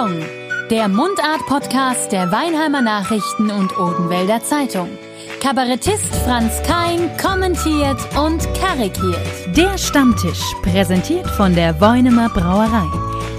Pardon, der Mundart-Podcast der Weinheimer Nachrichten und Odenwälder Zeitung. Kabarettist Franz Kein kommentiert und karikiert. Der Stammtisch, präsentiert von der Weunemer Brauerei.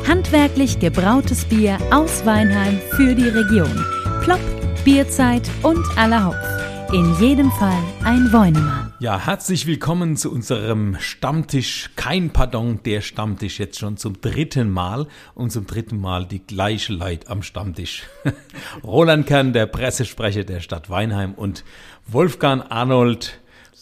Handwerklich gebrautes Bier aus Weinheim für die Region. Plopp, Bierzeit und aller Hopf. In jedem Fall ein Weunemer. Ja, herzlich willkommen zu unserem Stammtisch. Kein Pardon, der Stammtisch jetzt schon zum dritten Mal und zum dritten Mal die gleiche Leid am Stammtisch. Roland Kern, der Pressesprecher der Stadt Weinheim und Wolfgang Arnold,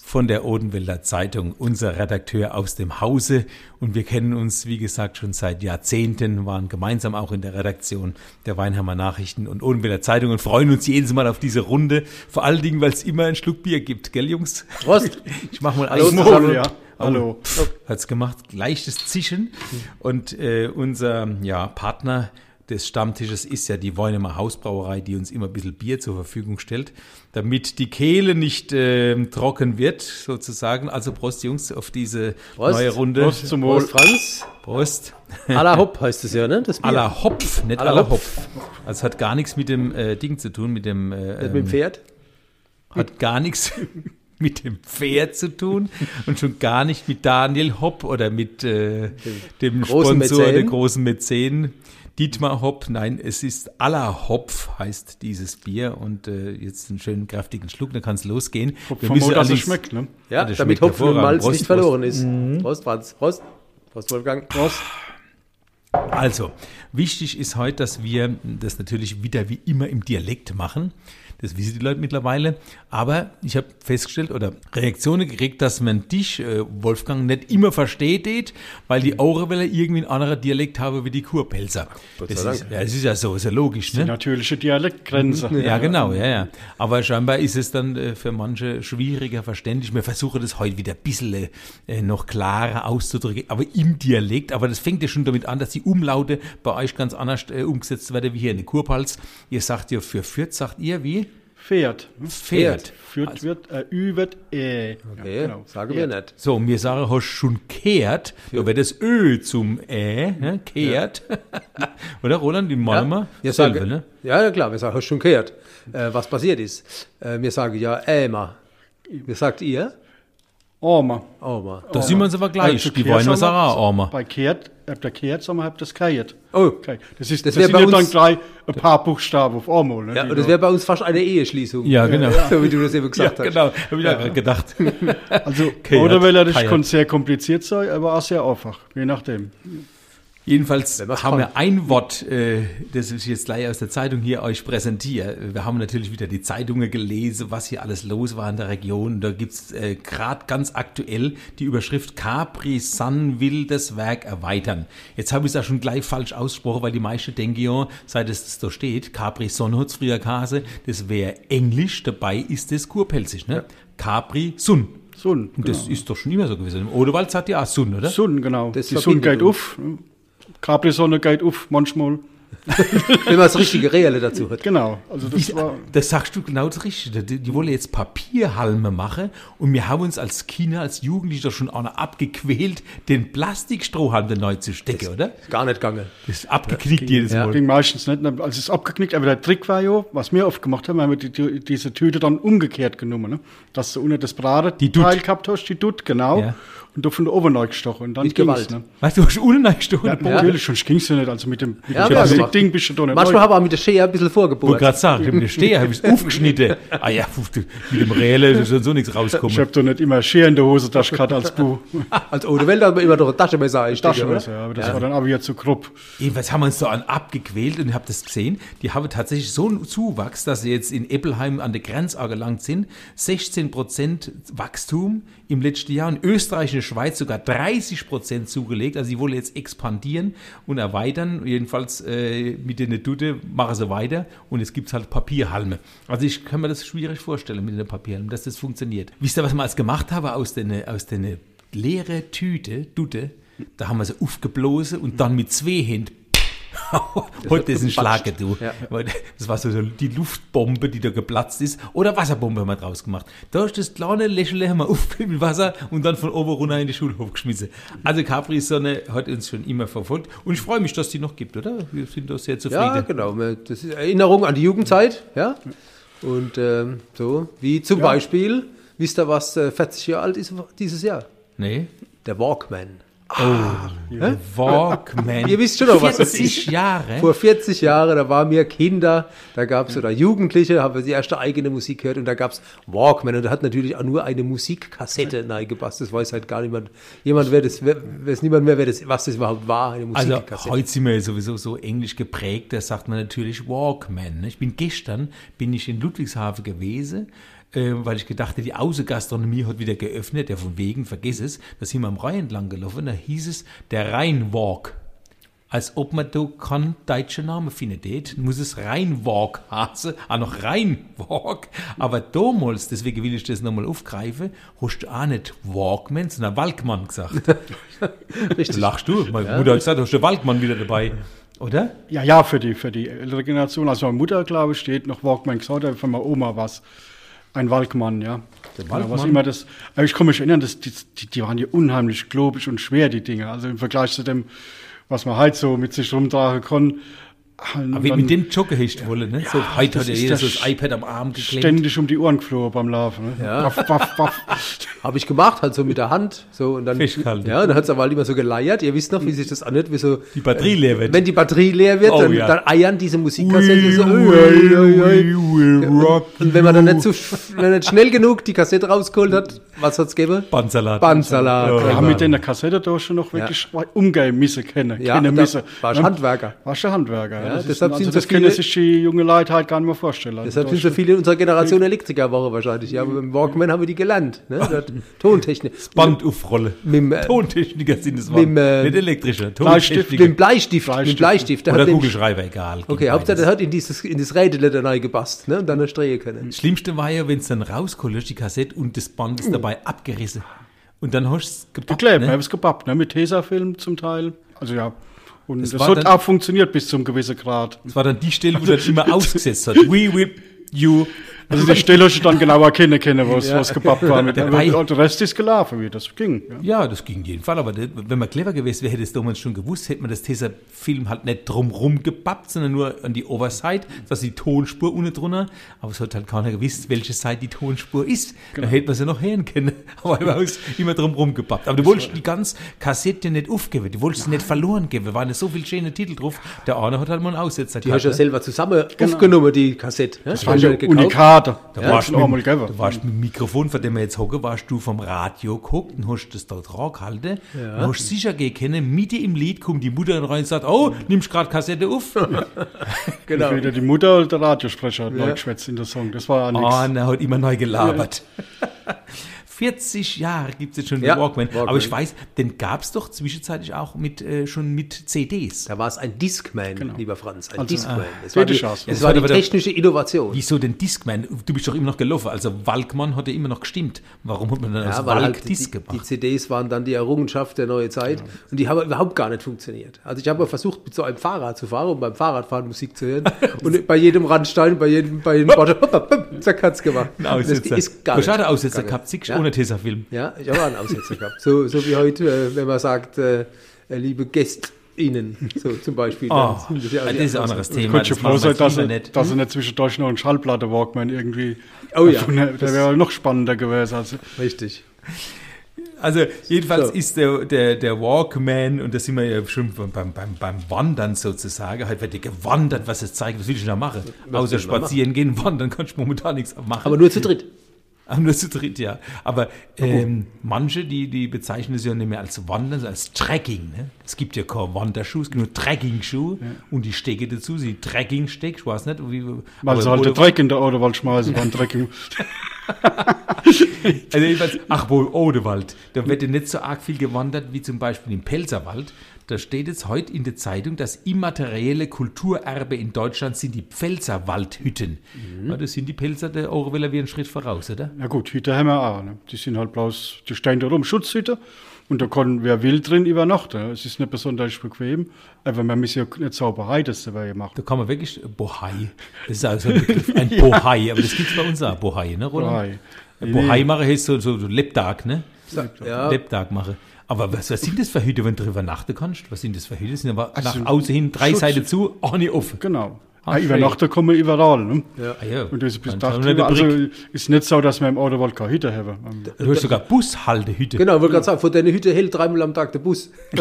von der Odenwälder Zeitung, unser Redakteur aus dem Hause. Und wir kennen uns, wie gesagt, schon seit Jahrzehnten, waren gemeinsam auch in der Redaktion der Weinheimer Nachrichten und Odenwälder Zeitung und freuen uns jedes Mal auf diese Runde. Vor allen Dingen, weil es immer einen Schluck Bier gibt, gell, Jungs? Prost! Ich mach mal Hallo, einen zusammen. Ja. Hallo. Oh, hat's gemacht, leichtes Zischen. Und äh, unser ja, Partner des Stammtisches ist ja die Weunemer Hausbrauerei, die uns immer ein bisschen Bier zur Verfügung stellt, damit die Kehle nicht äh, trocken wird, sozusagen. Also Prost, Jungs, auf diese Prost. neue Runde. Prost zum Wohl. Prost, Franz. Prost. Aller Hopp heißt es ja, ne? Das Bier. Aller Hopf, nicht Aller aller Hopf. Hopf. Also hat gar nichts mit dem äh, Ding zu tun, mit dem... Äh, Mit dem Pferd. hat gar nichts mit dem Pferd zu tun und schon gar nicht mit Daniel Hopp oder mit äh, dem großen Sponsor, der Mäzen. großen Mäzen. Dietmar Hopp, nein, es ist aller Hopf, heißt dieses Bier. Und äh, jetzt einen schönen kräftigen Schluck, dann kann es losgehen. Wir Vom müssen dass es schmeckt, ne? Ja, das damit Hopfen und. Malz Prost, nicht Prost. verloren ist. Prost, Franz. Prost. Prost, Wolfgang. Prost. Also, wichtig ist heute, dass wir das natürlich wieder wie immer im Dialekt machen. Das wissen die Leute mittlerweile. Aber ich habe festgestellt oder Reaktionen gekriegt, dass man dich, äh, Wolfgang, nicht immer versteht, weil die Aureweller irgendwie einen anderen Dialekt haben wie die Kurpelzer. Das ist, ja, das ist ja so, ist ja logisch, Die ne? natürliche Dialektgrenze. Ja, genau, ja, ja. Aber scheinbar ist es dann äh, für manche schwieriger verständlich. Wir versuchen das heute wieder ein bisschen äh, noch klarer auszudrücken, aber im Dialekt. Aber das fängt ja schon damit an, dass die Umlaute bei euch ganz anders äh, umgesetzt werden wie hier in der Kurpals. Ihr sagt ja für Fürth, sagt ihr wie? Pferd. Pferd. Führt wird, äh, Ü wird äh. Okay, Ja, genau. sagen wir nicht. So, und wir sagen, hast schon kehrt, da wird das Ö zum Ä, ne? kehrt. Oder Roland, in Malmer? Wir Selbe, sagen, ne? ja, ja, klar, wir sagen, hast schon gehört, äh, was passiert ist. Äh, wir sagen ja, Ämer. Wie sagt ihr? Armer. Oma. Da sind wir uns aber gleich. Also die Kehrt wollen wir sagen Armer. Bei Kehrt, habt ihr sagen wir, habt das Kehrt. Oh. Okay. Das, ist, Das das, sind bei ja dann uns- gleich ein paar Buchstaben auf einmal. Ne, Ja, und das da- wäre bei uns fast eine Eheschließung. Ja, genau. So wie du das eben Ja, gesagt hast. genau. Hab ich auch gerade gedacht. Also, Kehrt, oder weil er das kann sehr kompliziert sein, aber auch sehr einfach. Je nachdem. Jedenfalls haben wir ein Wort, äh, das ich jetzt gleich aus der Zeitung hier euch präsentiere. Wir haben natürlich wieder die Zeitungen gelesen, was hier alles los war in der Region. Da gibt's äh, gerade ganz aktuell die Überschrift Capri Sun will das Werk erweitern. Jetzt habe ich es auch schon gleich falsch ausgesprochen, weil die meisten denken ja, seit es da steht, Capri Sun hat's früher Kase, das wäre Englisch, dabei ist es Kurpelzig, ne? Capri Sun. Sun. Und das ist doch schon immer so gewesen. Im Odewald sagt ja auch Sun, oder? Sonne, genau. Das die Sonne verbindet geht uns. auf. Capri-Sonne geht auf, manchmal. Wenn man das richtige Reelle dazu hat. Genau. Also, das Ich, war. das sagst du genau das Richtige. Die, die wollen jetzt Papierhalme machen und wir haben uns als Kinder, als Jugendliche doch schon auch noch abgequält, den Plastikstrohhalm da neu zu stecken, oder? Gar nicht gegangen. Das ist abgeknickt jedes ja. Mal. Ging meistens nicht. Also es ist abgeknickt, aber der Trick war ja, was wir oft gemacht haben, haben wir die, die, diese Tüte dann umgekehrt genommen. Ne? Dass du unter das Braten Die. Teil gehabt hast, die Dutt, genau. Ja. Und du von der oben neu gestochen. Und dann Mit ging's, Gewalt. Ne? Weißt du, du hast unten reingestochen. Ja, Ja, natürlich, sonst ging es ja nicht. Also mit dem, mit Ja, dem ich Plastikding bist du da nicht Manchmal haben wir auch mit der Schere ein bisschen Ich wollte vorgebohrt. gerade sagen, mit der Steher habe ich es aufgeschnitten. Ah ja, du, mit dem Rehle ist so nichts Ich rauskommen. habe da nicht immer Schere in der Hosentasche gehabt als Bu. Als Ode Welt hat man immer noch ein Taschenmesser einstecken, Taschenmesser, ja, aber das war dann auch wieder zu grob. Jedenfalls haben wir uns so an abgequält und ich habe das gesehen. Die haben tatsächlich so einen Zuwachs, dass sie jetzt in Eppelheim an der Grenze angelangt sind. 16 Prozent Wachstum im letzten Jahr. In Österreich und der Schweiz sogar 30 Prozent zugelegt. Also sie wollen jetzt expandieren und erweitern. Jedenfalls äh, mit den Dutte machen sie weiter und es gibt halt Papierhalme. Also ich kann mir das schwierig vorstellen mit den Papierhalmen, dass das funktioniert. Wisst ihr, was wir als gemacht haben aus den, aus den leere Tüte, Dutte? Da haben wir sie aufgeblasen und dann mit zwei Händen Heute ist ein. Schlager, du. Ja. Das war so die Luftbombe, die da geplatzt ist. Oder Wasserbombe haben wir draus gemacht. Da ist das kleine Lächeln haben wir aufgefüllt mit Wasser und dann von oben runter in die Schulhof geschmissen. Also Capri-Sonne hat uns schon immer verfolgt. Und ich freue mich, dass die noch gibt, oder? Wir sind da sehr zufrieden. Ja, genau. Das ist Erinnerung an die Jugendzeit, ja. Und ähm, so, wie zum Beispiel, wisst ihr, was äh, 40 Jahre alt ist dieses Jahr? Nee. Der Walkman. Walkman. Ihr wisst schon noch, was das 40 ist. Jahre. Vor 40 Jahren, da waren wir Kinder, da gab es oder Jugendliche, haben wir die erste eigene Musik gehört und da gab es Walkman und da hat natürlich auch nur eine Musikkassette reingepasst. Das weiß halt gar niemand. Jemand wer das, wer, weiß niemand mehr, wer das, was das überhaupt war, eine Also Musikkassette. heute sind wir ja sowieso so englisch geprägt, da sagt man natürlich Walkman. ne? Ich bin gestern, bin ich in Ludwigshafen gewesen, äh, weil ich gedachte, die Außengastronomie hat wieder geöffnet, ja von wegen, vergiss es, da sind wir am Rhein entlang gelaufen, da hieß es der Rheinwalk. Als ob man da keinen deutschen Namen findet, muss es Rheinwalk heißen, auch noch Rheinwalk. Aber damals, deswegen will ich das nochmal aufgreifen, hast du auch nicht Walkman, sondern Walkmann gesagt. Richtig. Lachst du? Meine Mutter hat gesagt, hast du Waldmann wieder dabei. Oder? Ja, ja, für die, für die ältere Generation. Also meine Mutter, glaube ich, steht noch Walkman gesagt, von meiner Oma was. Ein Walkmann, ja. Der Ja, was Walkmann? immer das, ich kann mich erinnern, das, die, die, die waren ja unheimlich globig und schwer, die Dinge. Also im Vergleich zu dem, was man halt so mit sich rumtragen kann. Aber wie mit dem Jogger hast du wollen, ne? so, heute das hat ja ist jeder so das iPad am Arm geklemmt. ständig um die Ohren geflogen beim Laufen. Ne? Ja. Waff, waff, waff. Habe ich gemacht, halt so mit der Hand. So, und dann, Festgehalten. Ja, und dann hat es aber halt immer so geleiert. Ihr wisst noch, wie sich das anhört, wie so. Die Batterie leer wird. Wenn die Batterie leer wird, Oh, dann, ja. dann eiern diese Musikkassetten so. We ui, will, ui, ui. we will rock Und wenn man dann nicht, so, wenn nicht schnell genug die Kassette rausgeholt hat, was hat's gegeben? Bandsalat. Bandsalat. Wir genau. haben mit der Kassette da schon noch wirklich umgehen müssen kennen. Ja, kennen müssen. warst Ja, Handwerker. Warst Handwerker. Ja, das ist, deshalb also sind das so können viele- sich die junge Leute halt gar nicht mehr vorstellen. Also Deshalb sind so ist- viele in unserer Generation Elektrikerwoche wahrscheinlich. Ja, aber beim Walkman haben wir die gelernt. Ne? Das Tontechnik. Band aufrollen. Mit dem, äh, Tontechniker sind es mit dem, äh, Nicht elektrischer. Bleistift, Mit dem Bleistift. Mit dem Bleistift. Bleistift. Der Oder Kugelschreiber, egal. Okay, Hauptsache, der hat in dieses, in das Rädel da reingepasst, ne? Und dann eine Strehe können. Das Schlimmste war ja, wenn es dann rausgeholt hast, die Kassette, und das Band ist dabei abgerissen. Und dann hast du es gepackt. Geklebt, ne? wir haben es gebappt, ne? mit Tesafilm zum Teil. Also ja. Und Das das, hat dann- auch funktioniert bis zum gewissen Grad. Das war dann die Stelle, wo das immer ausgesetzt hat. We will you. Also die Stelle hast du dann genau erkennen können, was, Ja. was gebappt war. Mit, Dabei- aber der Rest ist gelaufen, wie das ging. Ja. Ja, das ging jeden Fall. Aber das, wenn man clever gewesen wäre, hätte es damals schon gewusst, hätte man das Tesa-Film halt nicht drumrum gebappt, sondern nur an die Overside, dass die Tonspur unten drunter. Aber es hat halt keiner gewusst, welche Seite die Tonspur ist. Genau. Da hätte man sie noch hören können. Aber immer, aus, immer drumrum gebappt. Aber du wolltest die ganze Kassette nicht aufgeben. Du wolltest sie nicht verloren geben. Da waren so viele schöne Titel drauf. Der eine hat halt mal einen Aussetzer Die hast du ja ne? selber zusammen aufgenommen, die Kassette. Ne? Das waren hast ja du Unikate. Da Ja, warst du einmal gegeben. du warst mit dem Mikrofon, vor dem wir jetzt hocken, warst du vom Radio geguckt und hast das dort rangehalten. Ja. Und hast sicher gehen können, Mitte im Lied kommt die Mutter rein und sagt, oh, nimmst gerade Kassette auf? Genau. Entweder die Mutter oder der Radiosprecher hat neu geschwätzt in der Song. Das war ja nichts. Oh, und er hat immer neu gelabert. 40 Jahre gibt es jetzt schon den Ja, Walkman. Walkman. Aber ich weiß, den gab es doch zwischenzeitlich auch mit, äh, schon mit CDs. Da war es ein Discman, Genau. lieber Franz. Ein Also, Discman. Das war die, das Das war die technische Innovation. Wieso denn Discman? Du bist doch immer noch gelaufen. Also Walkman hat ja immer noch gestimmt. Warum hat man dann Ja, aus weil Walk halt die, Disc die gebracht? CDs waren dann die Errungenschaft der neuen Zeit und die haben überhaupt gar nicht funktioniert. Also ich habe mal versucht, mit so einem Fahrrad zu fahren, um beim Fahrradfahren Musik zu hören und bei jedem Randstein, bei jedem, bei jedem Bottom, zack, hat's gemacht. Ein Das Aussetzer. ist gar nicht Aussetzer gehabt, siehst ohne Tesafilm. Ja, ich habe auch einen Aussetzer gehabt. So, so wie heute, äh, wenn man sagt, äh, äh, liebe GästInnen, so zum Beispiel. Oh, Dann sind ja das ist ein anderes Ich Thema. könnte schon Das froh machen sein, dass er, nicht. dass er nicht zwischendurch noch einen Schallplatte-Walkman irgendwie. Oh ja. Der das- wäre noch spannender gewesen. Also, Richtig. Also jedenfalls So. ist der, der, der Walkman, und da sind wir ja schon beim, beim, beim, Wandern sozusagen, halt wird gewandert, was es zeigt, was will ich da machen? Außer will man spazieren gehen, wandern kannst du momentan nichts machen. Aber nur zu dritt. Aber nur zu dritt, ja. Aber ähm, manche, die, die bezeichnen es ja nicht mehr als Wandern, sondern als Trekking. Ne? Es gibt ja keine Wanderschuhe, es gibt nur Trekking-Schuhe und die Stecke dazu, sie Trekking-Steck, ich weiß nicht, wie... weil aber sie halt wo- den Dreck in der Autowald schmeißen beim Dreck. Also jedenfalls, ach wohl, Odewald. Da wird ja nicht so arg viel gewandert wie zum Beispiel im Pelzerwald. Da steht jetzt heute in der Zeitung, das immaterielle Kulturerbe in Deutschland sind die Pfälzerwaldhütten. Ja, das sind die Pelzer der Orweller wie einen Schritt voraus, oder? Ja gut, Hüte haben wir auch. Ne? Die sind halt bloß, die stehen da rum, Schutzhüte. Und da kann wer will drin übernachten. Es ist nicht besonders bequem, aber man muss ja nicht Zauberei das dabei machen. Da kann man wirklich Bohai. Das ist also ein Begriff, ein Bohai, aber das gibt's bei uns auch, Bohai, ne, Roland? Bohai. Bohai machen heißt so, so, so Lebtag, ne? Ja, Lebtag machen. Aber was, was sind das für Hüte, wenn du drüber übernachten kannst? Was sind das für Hüte? Das sind aber Also nach außen hin drei Schutz- Seiten zu, auch nicht offen. Genau. Ah, Ah, übernachten kann man überall. Ne? Ah, ja. Und das ist bis wir eine Also ist nicht so, dass wir im Autowald keine Hütte haben. Du hast sogar Bushaltehüte. genau, wollte gerade sagen, von deiner Hütte hält dreimal am Tag der Bus.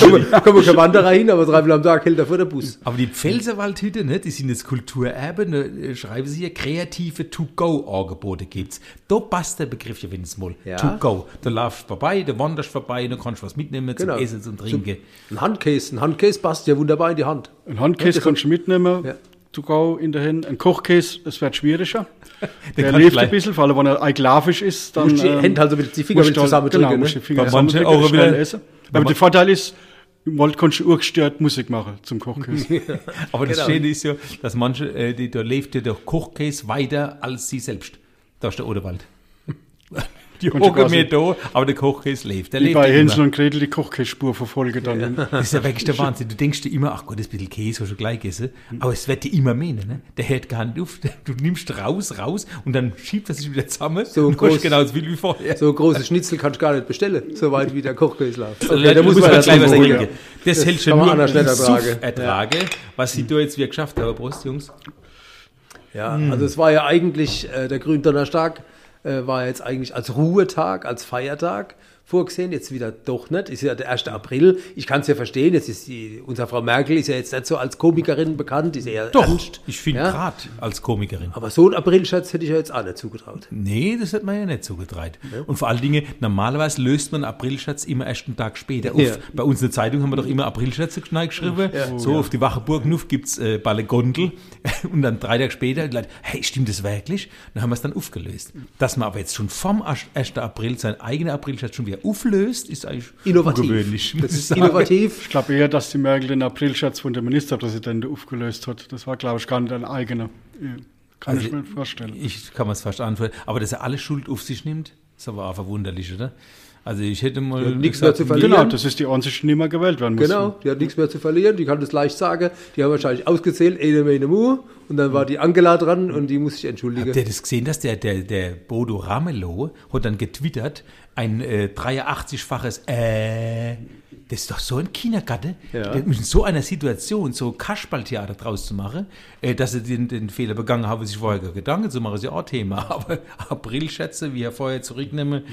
kommen, kommen keine Wanderer hin, aber dreimal am Tag hält er vor der Bus. Aber die Pfälzerwaldhütte, ne, die sind das Kulturerbe, ne, äh, schreiben sie hier, kreative To-Go-Angebote gibt's. Da passt der Begriff ja wenigstens mal. Ja. To-Go. Du laufst vorbei, du wanderst vorbei, du kannst was mitnehmen Genau. zum Essen, zum Trinken. Ein Handcase, ein Handcase passt ja wunderbar in die Hand. Ein Handkäse Ja, kannst du mitnehmen, Ja. to go in der Hand. Ein Kochkäse, das wird schwieriger. Der lebt ein bisschen, vor allem wenn er eiklavisch ist. Dann, musst die Hände also mit die Finger mit du halt- zusammendrücken. Genau, ne? Finger Bei manchen auch wieder- essen. Aber man- der Vorteil ist, im Wald kannst du ungestört Musik machen zum Kochkäse. Aber das Genau. Schöne ist ja, dass manche, äh, die, da lebt ja der Kochkäse weiter als sie selbst. Da ist der Oderwald. Die hocken mir da, aber der Kochkäse lebt. Der Wie lebt bei ja Hänsel und Gretel die Kochkäsespur verfolgen dann. Das ist ja wirklich der Wahnsinn. Du denkst dir immer, ach Gott, das bisschen Käse hast du gleich gegessen. Aber es wird dir immer mehr, ne? Der hört gar nicht auf. Du nimmst raus, raus und dann schiebt er sich wieder zusammen. So groß. viel wie vorher. So große Schnitzel kannst du gar nicht bestellen, so weit wie der Kochkäse läuft. Also, da muss man das gleich was trinken. Das, Das kann man nur ertragen. Ertrage, was sie da jetzt wieder geschafft haben, Prost, Jungs. Ja, also es war ja eigentlich, äh, der Gründonnerstag äh, war jetzt eigentlich als Ruhetag, als Feiertag vorgesehen, jetzt wieder doch nicht, ist ja der 1. April. Ich kann es ja verstehen, jetzt ist die, unsere Frau Merkel ist ja jetzt nicht so als Komikerin bekannt, ist eher Doch, ernst. ich finde ja? gerade als Komikerin. Aber so ein Aprilscherz hätte ich ja jetzt auch nicht zugetraut. Nee, das hat man ja nicht zugetraut. Und vor allen Dingen, normalerweise löst man Aprilschatz immer erst einen Tag später auf. Ja. Bei uns in der Zeitung haben wir doch immer Aprilschätze geschrieben. so, auf die Wache Burgnuf gibt's äh, Balle Gondel. Und dann drei Tage später, die Leute, hey, stimmt das wirklich? Dann haben wir es dann aufgelöst. Dass man aber jetzt schon vom 1. April sein eigener Aprilschatz schon wieder auflöst, ist eigentlich Innovativ. ungewöhnlich. Das ich ist innovativ. Ich glaube eher, dass die Merkel den Aprilscherz von der Ministerpräsidentin aufgelöst hat. Das war, glaube ich, gar nicht ein eigener. Kann Also, ich mir vorstellen. Ich kann mir es fast antworten. Aber dass er alle Schuld auf sich nimmt, ist aber auch verwunderlich, oder? Also ich hätte mal nichts mehr zu verlieren. Genau, das ist die Ansicht, die mehr gewählt werden muss. Genau, die hat nichts mehr zu verlieren, die kann das leicht sagen. Die haben wahrscheinlich ausgezählt, eine Mene Mu, und dann war die Angela dran und die muss sich entschuldigen. Habt ihr das gesehen, dass der, der, der Bodo Ramelow hat dann getwittert, ein äh, 83-faches äh, das ist doch so ein Kindergarten, Ja. in so einer Situation so Kasperltheater draus zu machen, äh, dass sie den, den Fehler begangen haben, sich vorher Gedanken zu machen, ist ja auch Thema. Aber Aprilschätze, wie er vorher zurücknehmen,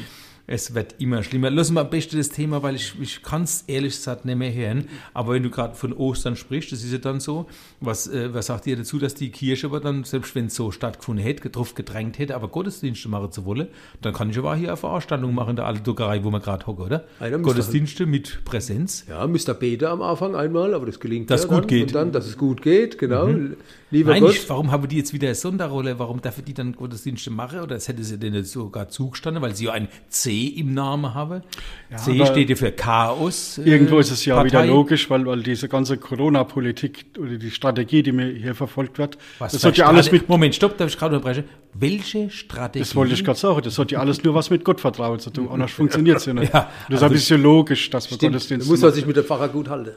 es wird immer schlimmer. Lass mal am besten das Thema, weil ich, ich kann es ehrlich gesagt nicht mehr hören. Aber wenn du gerade von Ostern sprichst, das ist ja dann so, was, äh, was sagt ihr dazu, dass die Kirche aber dann, selbst wenn es so stattgefunden hätte, drauf gedrängt hätte, aber Gottesdienste machen zu wollen, dann kann ich aber auch hier eine Veranstaltung machen in der alten Druckerei, wo wir gerade hocken, oder? Einer muss Gottesdienste mit Präsenz. Ja, Mr. Bete am Anfang einmal, aber das gelingt Dass ja gut dann. geht. Und dann, dass es gut geht, genau. Lieber Nein, Gott. ich, warum haben die jetzt wieder eine Sonderrolle? Warum dürfen die dann Gottesdienste machen? Oder das hätte sie denen sogar zugestanden, weil sie ja ein C im Namen haben. C aber steht ja für Chaos. äh, Irgendwo ist es ja Partei. wieder logisch, weil, weil diese ganze Corona-Politik oder die Strategie, die mir hier verfolgt wird, Was das hat ja alles mit, Moment, stopp, darf ich gerade unterbrechen? Welche Strategie? das wollte ich gerade sagen, das hat ja alles nur was mit Gottvertrauen zu tun, anders funktioniert es ja nicht. Ja, das ist also ein bisschen logisch, dass man Stimmt, da Gottesdienst muss man sich mit dem Pfarrer gut halten.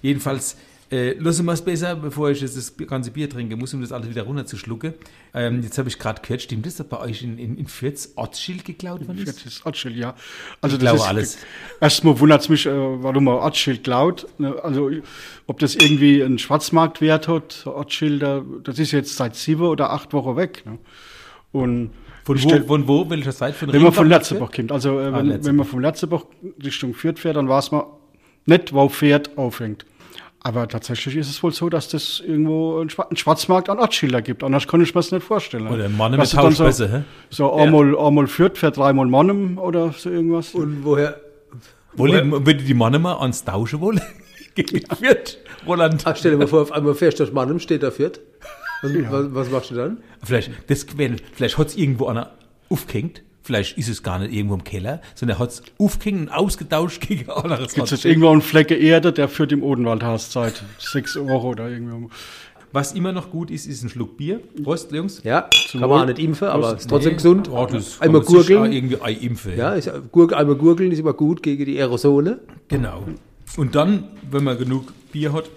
Jedenfalls, äh, lassen wir es besser, bevor ich jetzt das ganze Bier trinke, muss um das alles wieder runterzuschlucken. Ähm, jetzt habe ich gerade gehört, stimmt das, dass bei euch in, in, in Fürth Ortsschild geklaut worden ist? Ist Ortsschild, ja. Also Ich das glaube ist, alles. Erstmal wundert es mich, äh, warum man Ortsschild klaut. Ne, Also ob das irgendwie einen Schwarzmarktwert hat, Ortsschilder, das ist jetzt seit sieben oder acht Wochen weg. Ne? Und Von wo, stell- von wo, welcher Zeit? Von wenn man von? Letzebach kommt, also äh, Ah, wenn, Letzebach. wenn man von Letzebach Richtung Fürth fährt, dann weiß man nicht, wo Pferd aufhängt. Aber tatsächlich ist es wohl so, dass das irgendwo einen Schwa- einen Schwarzmarkt an Ortsschilder gibt. Anders kann ich mir das nicht vorstellen. Oder ein Mann mit Dass du dann so, Tauschbörse, hä? so einmal, einmal Fürth für dreimal Mannem oder so irgendwas. Und woher, Wolle, würde die Mann mal ans Tauschen wollen? Gegen Fürth, Roland. ach, stell dir mal vor, auf einmal fährst du durch Mannheim, steht da Fürth. Und was, was machst du dann? Vielleicht, das, vielleicht hat es irgendwo einer aufgehängt. Vielleicht ist es gar nicht irgendwo im Keller, sondern er hat es aufgehängt und ausgetauscht gegen ein anderes Gibt es jetzt irgendwo einen Flecke Erde, der führt im Odenwaldhaus Zeit. Sechs Euro oder irgendwie. Was immer noch gut ist, ist ein Schluck Bier. Prost, Jungs. Ja, kann man auch nicht impfen, aber Prost. ist trotzdem Nee, gesund. oh, Einmal gurgeln. irgendwie Ei impfen. Ja, ist, Gurg, einmal gurgeln ist immer gut gegen die Aerosole. Genau. Und dann, wenn man genug Bier hat,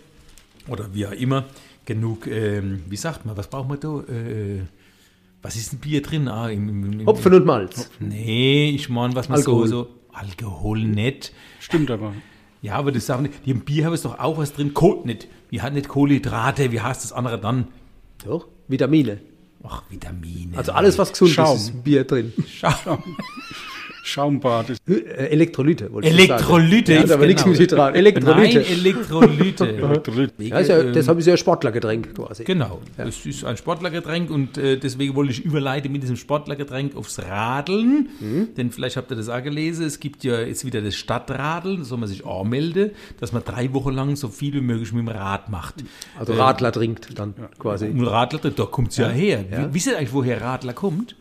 oder wie auch immer, genug, ähm, wie sagt man, was braucht man da? Äh, was ist ein Bier drin? Ah, im, im, im, Hopfen und Malz. Nee, ich meine, was man Alkohol. so, so. Alkohol nicht. Stimmt aber. Ja, aber das sagen die, im Bier haben es doch auch was drin. Kohl nicht. Wir hatten nicht Kohlenhydrate, wie heißt das andere dann? Doch, Vitamine. Ach, Vitamine. Also alles, was gesund Schaum. ist, ist Bier drin. Schaum. Schaumbad ist Äh, Elektrolyte, wollte ich sagen. Elektrolyte. Ja, aber nichts mit Hydrat. Elektrolyte. Nein, Elektrolyte. Ja, ist ja, Ähm, das habe ich ja Sportlergetränk quasi. Genau, es ist ein Sportlergetränk und äh, deswegen wollte ich überleiten mit diesem Sportlergetränk aufs Radeln. Mhm. Denn vielleicht habt ihr das auch gelesen, es gibt ja jetzt wieder das Stadtradeln, da soll man sich anmelden, dass man drei Wochen lang so viel wie möglich mit dem Rad macht. Also Radler trinkt dann quasi. Und Radler, da kommt es ja, her. Wie- Wisst ihr eigentlich, woher Radler kommt?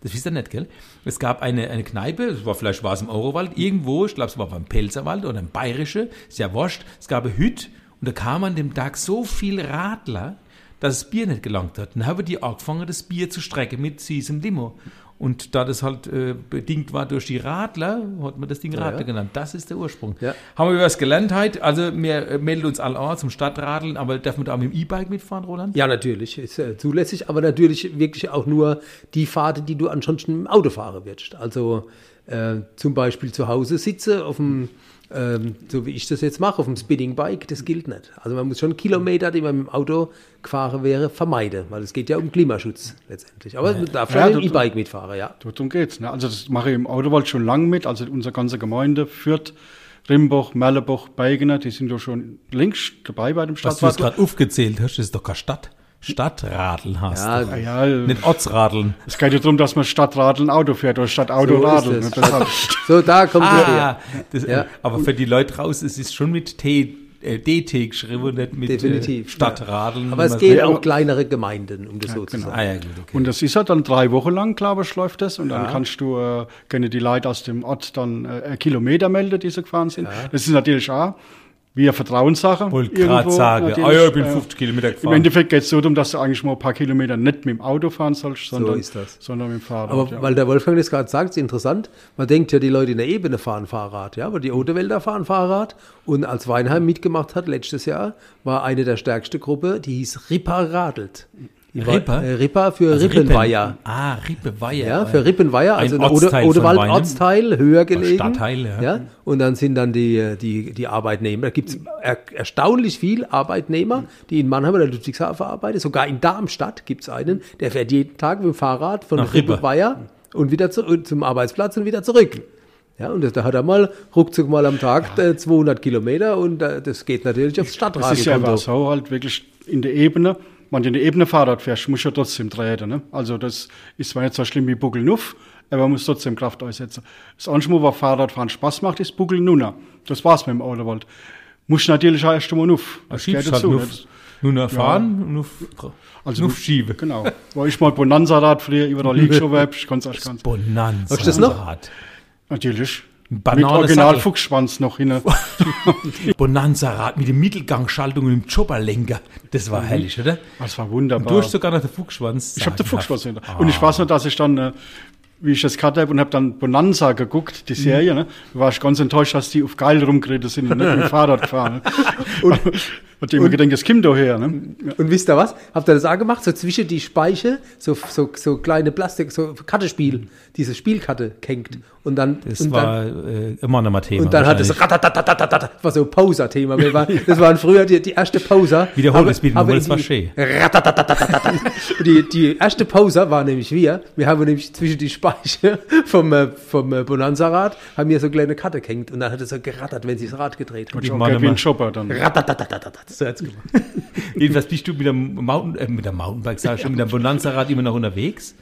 Das wisst ihr nicht, gell? Es gab eine, eine Kneipe, das war, vielleicht war es im Eurowald, irgendwo, ich glaube, es war beim Pelzerwald oder im Bayerische, ja wurscht. Es gab eine Hütte und da kam an dem Tag so viel Radler, dass das Bier nicht gelangt hat. Dann haben die angefangen, das Bier zu strecken mit süßem Limo. Und da das halt äh, bedingt war durch die Radler, hat man das Ding Radler ja. genannt. Das ist der Ursprung. Ja. Haben wir was gelernt heute? Also wir äh, melden uns alle an zum Stadtradeln, aber darf man da mit dem E-Bike mitfahren, Roland? Ja, natürlich, ist äh, zulässig, aber natürlich wirklich auch nur die Fahrten, die du ansonsten im Auto fahren wirst. Also äh, zum Beispiel zu Hause sitze auf dem, ähm, so wie ich das jetzt mache, auf dem Spinning Bike, das gilt nicht. Also man muss schon Kilometer, die man mit dem Auto gefahren wäre, vermeiden, weil es geht ja um Klimaschutz letztendlich. Aber man darf schon Ja, mit dem E-Bike mitfahren, ja. Darum geht's. Ne? Also das mache ich im Autowald schon lange mit. Also unsere ganze Gemeinde Fürth, Rimbach, Merlebach, Beigener, die sind ja schon längst dabei bei dem Was du gerade aufgezählt hast, das ist doch keine Stadt. Stadtradeln hast Ja, du. Ah, ja, Nicht Ortsradeln. es geht ja darum, dass man Stadtradeln Auto fährt oder Stadtauto So ist Radeln. So, da kommt her. Ah, das, Ja. äh, aber für die Leute raus, es ist schon mit T, äh, DT geschrieben und nicht mit Definitiv. Äh, Stadtradeln. Aber es geht Ja, auch kleinere Gemeinden, um das so genau. zu Ah sagen. ja, gut, okay. Und das ist ja dann drei Wochen lang, glaube ich, läuft das. Und dann kannst du, äh, können die Leute aus dem Ort dann äh, Kilometer melden, die sie gefahren sind. Das ist natürlich auch wie eine Vertrauenssache. Wollte gerade sagen, ah ja, ich bin Äh, 50 Kilometer Im gefahren. Endeffekt geht es so darum, dass du eigentlich mal ein paar Kilometer nicht mit dem Auto fahren sollst, sondern, das. sondern mit dem Fahrrad. Aber ja. weil der Wolfgang das gerade sagt, ist interessant. Man denkt ja, die Leute in der Ebene fahren Fahrrad, ja, aber die Odewälder fahren Fahrrad. Und als Weinheim mitgemacht hat letztes Jahr, war eine der stärkste Gruppe, die hieß Ripper Radelt. Ripper? Äh, Ripper für Also Rippenweiher. Rippen. Ah, Rippenweiher. Ja, für Rippenweier, also Ein Ortsteil Odewald. Ortsteil, höher gelegen. Stadtteil, ja. Und dann sind dann die, die, die Arbeitnehmer. Da gibt es er, erstaunlich viel Arbeitnehmer, die in Mannheim oder Ludwigshafen arbeiten. Sogar in Darmstadt gibt es einen, der fährt jeden Tag mit dem Fahrrad von Nach Rippe. Rippenweier und wieder zu, zum Arbeitsplatz und wieder zurück. Ja, und das, da hat er mal ruckzuck mal am Tag äh, 200 Kilometer und äh, das geht natürlich aufs das ist ja Stadtradiokonto. so halt wirklich in der Ebene. Wenn du in der Ebene Fahrrad fährst, musst du ja trotzdem treten. Ne? Also das ist zwar nicht so schlimm wie Buckelnuff, aber man muss trotzdem Kraft einsetzen. Das andere Mal, wo Fahrradfahren Spaß macht, ist Buckel Nunna. Das war's mit dem Autowald. Musst natürlich auch erst einmal nuff. Da Das halt dazu. nur, ne? nur nach fahren und nur, Also nur schiebe. Genau. Wo ich mal Bonanza-Rad früher über der Liegschauweb, ich kann's erst ganz. Bonanza. Hast du. Natürlich. Mit Bananensattel. Original Fuchsschwanz noch hin. Bonanza-Rad mit der Mittelgangschaltung und dem Chopperlenker. Das Mhm. war herrlich, oder? Das war Du wunderbar. hast sogar noch den Fuchsschwanz. Ich habe den. Fuchsschwanz hinter. Und ich weiß noch, dass ich dann, äh, wie ich das gehabt habe und habe dann Bonanza geguckt, die Serie, ne? Da war ich ganz enttäuscht, dass die auf geil rumgeredet sind und nicht mit dem Fahrrad gefahren. Ne? Und immer gedacht, das kommt doch her. Ne? Ja. Und wisst ihr was? Habt ihr das auch gemacht? So zwischen die Speiche, so, so, so kleine Plastik, so Kartespiel, diese Spielkarte hängt. Und dann, Das und war dann, äh, immer noch mal Thema. und dann hat es ratatatatatatat, war so ein Poser-Thema. Wir Das waren früher die, die erste Poser. Wiederhol Haben- das in das war schön. Und die, die erste Poser war nämlich wir. Wir haben nämlich zwischen die Speiche vom, äh, vom äh, Bonanza-Rad, haben hier so kleine Karte gehängt. Und dann hat es so gerattert, wenn sie das Rad gedreht hat. Ich auch Mann, geil wie ein Chopper dann. Ratatatatatatat. So hat's gemacht. Jedenfalls bist du mit dem Mountain, äh, mit dem Mountainbike, sag ich schon, mit dem Bonanza-Rad immer noch unterwegs.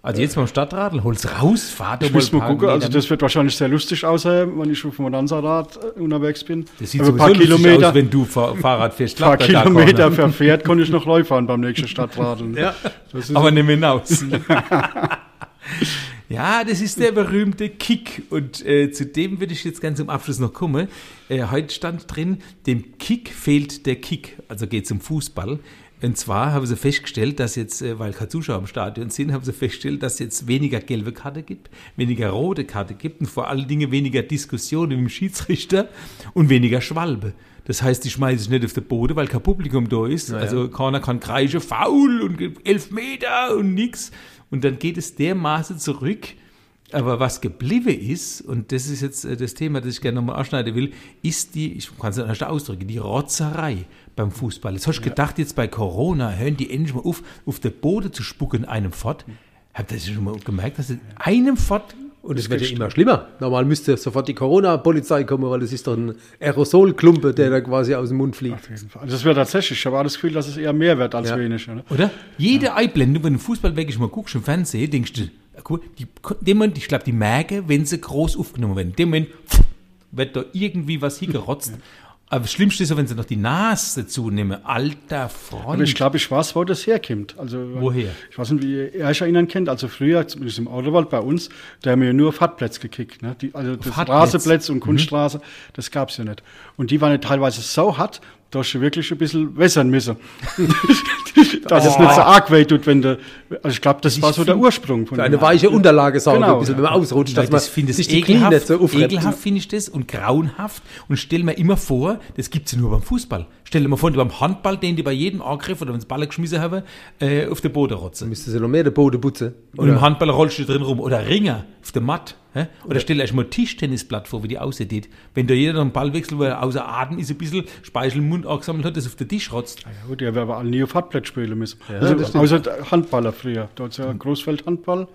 Also jetzt beim Stadtradl, hol's raus, fahr doch Ich mal muss mal ein paar gucken, also das wird wahrscheinlich sehr lustig aussehen, wenn ich auf dem Bonanza-Rad äh, unterwegs bin. Das sieht Aber sowieso lustig aus, wenn du Fahr Fahrrad fährst. ein paar Kilometer verfährt, kann ich noch fahren beim nächsten Stadtradeln. Ja. Aber nicht mehr hinaus. ja, das ist der berühmte Kick. Und äh, zu dem würde ich jetzt ganz zum Abschluss noch kommen. Äh, heute stand drin, dem Kick fehlt der Kick. Also geht zum Fußball. Und zwar haben sie festgestellt, dass jetzt, äh, weil keine Zuschauer im Stadion sind, haben sie festgestellt, dass es jetzt weniger gelbe Karte gibt, weniger rote Karte gibt und vor allen Dingen weniger Diskussionen mit dem Schiedsrichter und weniger Schwalbe. Das heißt, die schmeißen sich nicht auf den Boden, weil kein Publikum da ist. Also keiner kann kreischen, faul und elf Meter und nix. Und dann geht es dermaßen zurück. Aber was geblieben ist, und das ist jetzt äh, das Thema, das ich gerne nochmal anschneiden will, ist die, ich kann es nicht ausdrücken, die Rotzerei beim Fußball. Jetzt hast du gedacht, jetzt bei Corona hören die endlich mal auf, auf den Boden zu spucken, einem fort. Habt ihr das schon mal gemerkt, dass es einem fort Und es wird ja immer schlimmer. Normal müsste sofort die Corona-Polizei kommen, weil es ist doch ein Aerosolklumpe, der da quasi aus dem Mund fliegt. Auf jeden Fall. Das wäre tatsächlich, ich habe auch das Gefühl, dass es eher mehr wird als Ja. weniger. Ne? Oder? Jede Einblendung, wenn du Fußball wirklich mal guckst im Fernsehen, denkst du, ja, guck, die, dem Moment, ich glaube, die merken, wenn sie groß aufgenommen werden. In dem Moment pff, wird da irgendwie was hingerotzt. Aber das Schlimmste ist ja, wenn sie noch die Nase dazu nehmen. Alter Freund. Aber ich glaube, ich weiß, wo das herkommt. Also, Woher? Ich weiß nicht, wie ihr euch erinnern kennt. Also früher, zumindest im Autowald bei uns, da haben wir ja nur auf Hartplätze gekickt. Ne? Die, also das? Rasenplätze und Kunststraße, das gab's ja nicht. Und die waren ja teilweise so hart, dass du wirklich ein bisschen wässern müssen. dass es nicht so arg weh tut, wenn du, also ich glaube, das war so der Ursprung von Für eine weiche Unterlage saugen, Genau, ein bisschen, ja. wenn man ausrutscht, dass man das finde ich sich die Knie ekelhaft, nicht so aufreibt. ekelhaft finde ich das und grauenhaft und stell mir immer vor, das gibt's ja nur beim Fußball. Stell dir mal vor, beim Handball, den die bei jedem Angriff oder wenn sie Ball geschmissen haben, äh, auf den Boden rotzen. Müsste sie noch mehr den Boden putzen. Und im Handball rollst du drin rum. Oder Ringer auf der Matt. Oder stell dir euch mal Tischtennisblatt vor, wie die aussieht. Wenn da jeder einen Ball wechselt, weil er außer Atem ist, ein bisschen Speichel im Mund angesammelt hat, das auf den Tisch rotzt. Ja gut, der wäre aber alle nie auf Hartplätze spielen müssen. das also, außer Handballer früher. Da hat's ja Großfeld-Handball.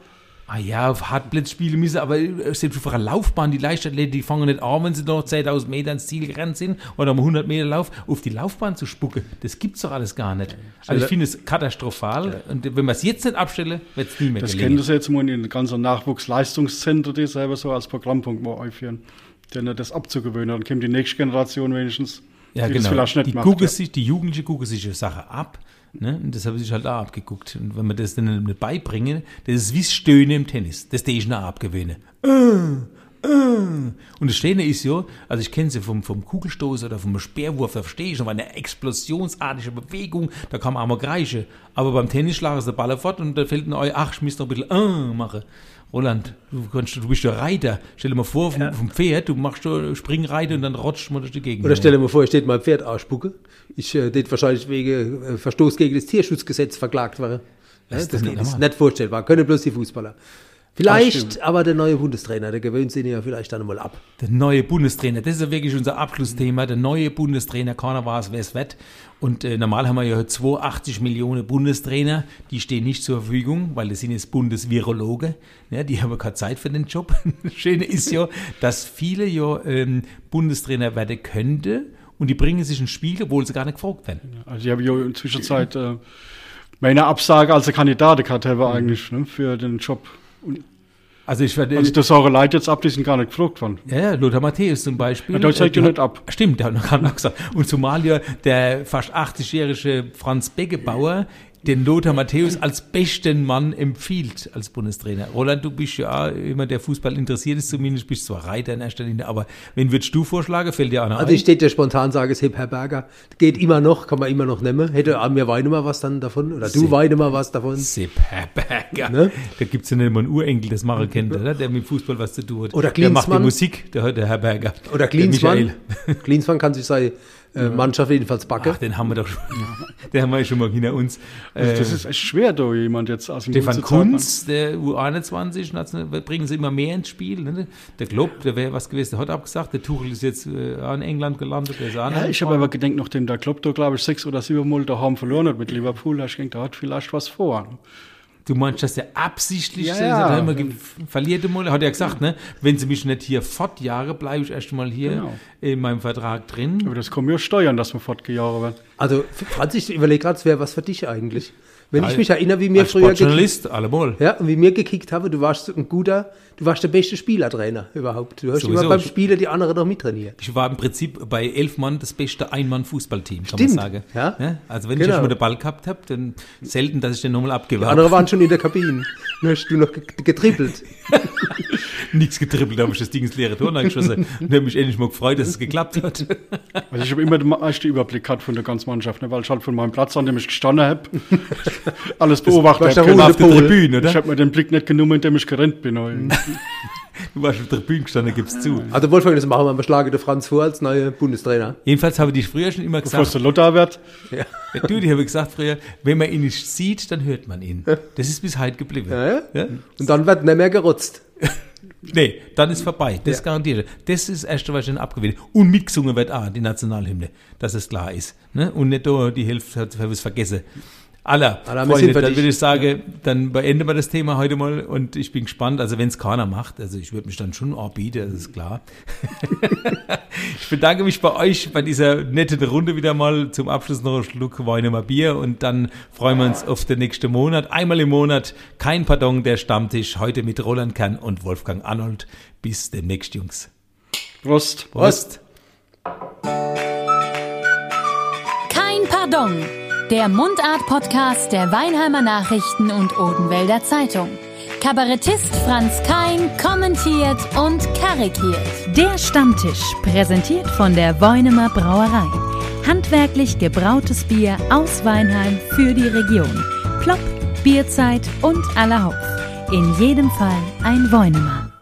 Ah ja, auf Hartplatz spielen müssen, aber äh, selbst auf einer Laufbahn, die Leichtathleten, die fangen nicht an, wenn sie noch 10.000 Meter ins Ziel gerannt sind oder am 100 Meter Lauf, auf die Laufbahn zu spucken. Das gibt's doch alles gar nicht. Also ich finde es katastrophal und wenn wir es jetzt nicht abstellen, wird es nie mehr Das gelingen. kennen Sie jetzt mal in den ganzen Nachwuchsleistungszentren, die selber so als Programmpunkt mal einführen. Denen das abzugewöhnen. Dann kommt die nächste Generation wenigstens, Ja, die genau. das vielleicht nicht die macht. ja. sich, die Jugendlichen gucken sich eine Sache ab. Ne? Und das habe ich halt auch abgeguckt. Und wenn wir das dann nicht beibringen, das ist wie Stöhnen im Tennis. Das die ich noch abgewöhnen. Äh, äh. Und das Schöne ist ja, also ich kenne sie vom, vom Kugelstoß oder vom Speerwurf, da verstehe ich noch eine explosionsartige Bewegung, da kann man auch mal greifen. Aber beim Tennis schlagen sie den Ball fort und da fällt ein euch, ach, ich muss noch ein bisschen äh machen. Roland, du, kannst, du bist der Reiter. Stell dir mal vor, vom, vom Pferd, du machst da Springreiter und dann rutscht man durch die Gegend. Oder stell dir mal vor, ich steht mein Pferd ausspucke. Ich äh, det wahrscheinlich wegen äh, Verstoß gegen das Tierschutzgesetz verklagt werden. Ja, ist das geht- nicht ist normal. nicht vorstellbar. Können bloß die Fußballer. Vielleicht aber der neue Bundestrainer, der gewöhnt sich ja vielleicht dann mal ab. Der neue Bundestrainer, das ist ja wirklich unser Abschlussthema. Der neue Bundestrainer, keiner weiß, wer es wird. Und äh, normal haben wir ja 82 Millionen Bundestrainer, die stehen nicht zur Verfügung, weil das sind jetzt Bundesvirologe. Ja, die haben keine Zeit für den Job. Das Schöne ist ja, dass viele ja ähm, Bundestrainer werden könnte und die bringen sich ins Spiel, obwohl sie gar nicht gefragt werden. Also ich habe ja in der Zwischenzeit äh, meine Absage als Kandidat gehabt habe Mhm. eigentlich ne, für den Job. Und, Also ich werde. also das saure Leute jetzt ab, die sind gar nicht gefragt worden. Ja, Lothar Matthäus zum Beispiel. Ja, der zeigt Äh, ja nicht ab. Stimmt, der hat noch gar nicht gesagt. Und zumal ja der fast 80-jährige Franz Becgebauer den Lothar Matthäus als besten Mann empfiehlt als Bundestrainer. Roland, du bist ja jemand, der Fußball interessiert ist, zumindest bist zwar Reiter in erster Linie, aber wen würdest du vorschlagen? Fällt dir einer Also ein? ich steht ja spontan sage, es Herr Berger. Geht immer noch, kann man immer noch nehmen. Hätte mir Weine mal was dann davon? Oder du. Weine mal was davon? Sepp Herberger. Ne? Da gibt's ja nicht mal einen Urenkel, das machen kennt, oder? der mit Fußball was zu tun hat. Oder Der macht die Klinsmann. Musik, der, der Herberger. Oder Der Klinsmann. Klinsmann kann sich seine äh, Mannschaft jedenfalls backen. Ach, den haben wir doch schon. Den haben wir ja schon mal hinter uns. Äh, das ist echt schwer, da jemand jetzt aus dem Stefan. Kunz, der U21, National- bringen sie immer mehr ins Spiel. Ne? Der Klopp, der wäre was gewesen, der hat abgesagt. Der Tuchel ist jetzt äh, in England gelandet. Der ist auch Ja, nicht ich habe aber gedacht, nachdem der Klopp da, glaube ich, sechs oder sieben Mal daheim verloren hat mit Liverpool, da ich gedacht, der hat vielleicht was vor. Du meinst, dass der absichtlich Ja, ja. Immer verliert mal? Hat er gesagt, ne? Wenn sie mich nicht hier fortjahre, bleibe ich erst mal hier Genau. in meinem Vertrag drin. Aber das kommen ja Steuern, dass man fortgejahre wird. Also Franz, ich überlege gerade, es wäre was für dich eigentlich. Wenn Ja, ich mich erinnere, wie mir früher gekickt, Sportjournalist, allemal. ja, und wie mir gekickt habe, du warst ein guter, du warst der beste Spielertrainer überhaupt. Du hast Sowieso. immer beim Spielen die anderen noch mittrainiert. Ich war im Prinzip bei elf Mann das beste Ein-Mann-Fußballteam, kann Stimmt, man sagen. ja. Also wenn Genau. ich schon mal den Ball gehabt habe, dann selten, dass ich den nochmal abgebe. Die anderen waren schon in der Kabine. Dann hast du noch ge- getrippelt. nichts getrippelt, da habe ich das Ding ins leere Tor geschossen und habe mich endlich mal gefreut, dass es geklappt hat. Also ich habe immer den meisten Überblick gehabt von der ganzen Mannschaft, ne, weil ich halt von meinem Platz, an dem ich gestanden habe, alles beobachtet habe. Auf der. Tribüne, oder? Ich habe mir den Blick nicht genommen, in dem ich gerannt bin. Du warst auf der Tribüne gestanden, gib's zu. Also Wolfgang, das machen wir, wir schlagen den Franz vor als neuer Bundestrainer. Jedenfalls habe ich früher schon immer Bevor es gesagt, der Lothar wird. du, die habe gesagt früher, wenn man ihn nicht sieht, dann hört man ihn. Das ist bis heute geblieben. Ja, ja. Ja? Und dann wird nicht mehr gerutzt. Nee, dann ist vorbei. Das Ja. garantiert. Das ist was ich dann abgewählt Und mitgesungen wird auch die Nationalhymne, dass es klar ist. Ne? Und nicht da die Hälfte hat es vergessen. Aller, Aller, wir Freunde, dann dich. würde ich sagen, dann beenden wir das Thema heute mal und ich bin gespannt, also wenn es keiner macht, also ich würde mich dann schon anbieten, das ist klar. ich bedanke mich bei euch bei dieser netten Runde wieder mal zum Abschluss noch ein Schluck Weinemer Bier und dann freuen wir uns auf den nächsten Monat. Einmal im Monat, kein Pardon, der Stammtisch, heute mit Roland Kern und Wolfgang Arnold. Bis demnächst, Jungs. Prost. Prost. Kein Pardon. Der Mundart-Podcast der Weinheimer Nachrichten und Odenwälder Zeitung. Kabarettist Franz Kein kommentiert und karikiert. Der Stammtisch, präsentiert von der Weunemer Brauerei. Handwerklich gebrautes Bier aus Weinheim für die Region. Plopp, Bierzeit und aller Hopf. In jedem Fall ein Weunemer.